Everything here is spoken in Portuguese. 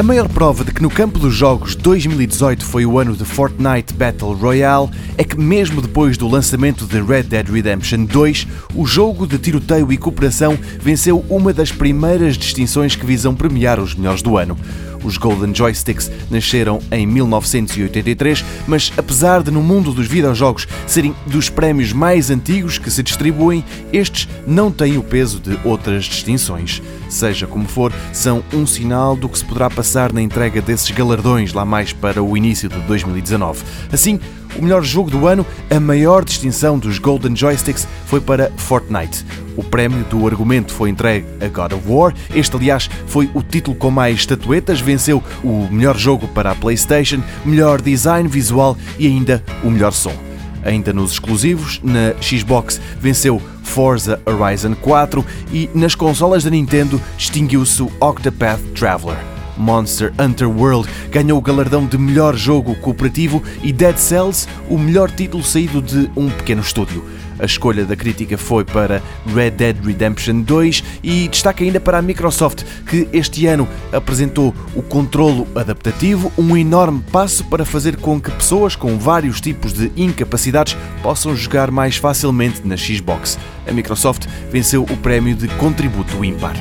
A maior prova de que no campo dos jogos 2018 foi o ano de Fortnite Battle Royale é que, mesmo depois do lançamento de Red Dead Redemption 2, o jogo de tiroteio e cooperação venceu uma das primeiras distinções que visam premiar os melhores do ano. Os Golden Joysticks nasceram em 1983, mas apesar de no mundo dos videojogos serem dos prémios mais antigos que se distribuem, estes não têm o peso de outras distinções. Seja como for, são um sinal do que se poderá passar na entrega desses galardões lá mais para o início de 2019. Assim, o melhor jogo do ano, a maior distinção dos Golden Joysticks foi para Fortnite. O prémio do argumento foi entregue a God of War. Este, aliás, foi o título com mais estatuetas. Venceu o melhor jogo para a PlayStation, melhor design visual e ainda o melhor som. Ainda nos exclusivos, na Xbox venceu Forza Horizon 4 e nas consolas da Nintendo distinguiu-se o Octopath Traveler. Monster Hunter World ganhou o galardão de melhor jogo cooperativo e Dead Cells o melhor título saído de um pequeno estúdio. A escolha da crítica foi para Red Dead Redemption 2 e destaca ainda para a Microsoft, que este ano apresentou o controlo adaptativo, um enorme passo para fazer com que pessoas com vários tipos de incapacidades possam jogar mais facilmente na Xbox. A Microsoft venceu o prémio de contributo ímpar.